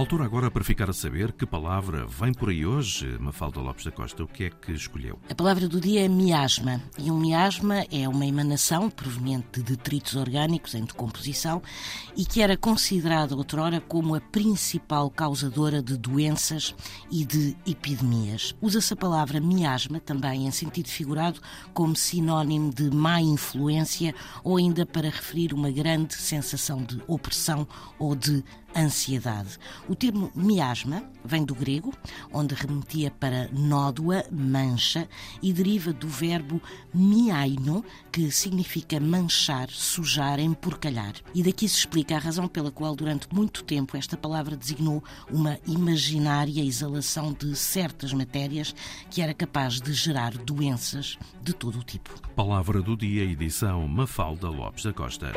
Altura agora para ficar a saber que palavra vem por aí hoje, Mafalda Lopes da Costa. O que é que escolheu? A palavra do dia é miasma. E um miasma é uma emanação proveniente de detritos orgânicos em decomposição e que era considerada outrora como a principal causadora de doenças e de epidemias. Usa-se a palavra miasma também em sentido figurado como sinónimo de má influência ou ainda para referir uma grande sensação de opressão ou de ansiedade. O termo miasma vem do grego, onde remetia para nódoa, mancha, e deriva do verbo miaino, que significa manchar, sujar, emporcalhar. E daqui se explica a razão pela qual, durante muito tempo, esta palavra designou uma imaginária exalação de certas matérias que era capaz de gerar doenças de todo o tipo. Palavra do dia, edição Mafalda Lopes da Costa.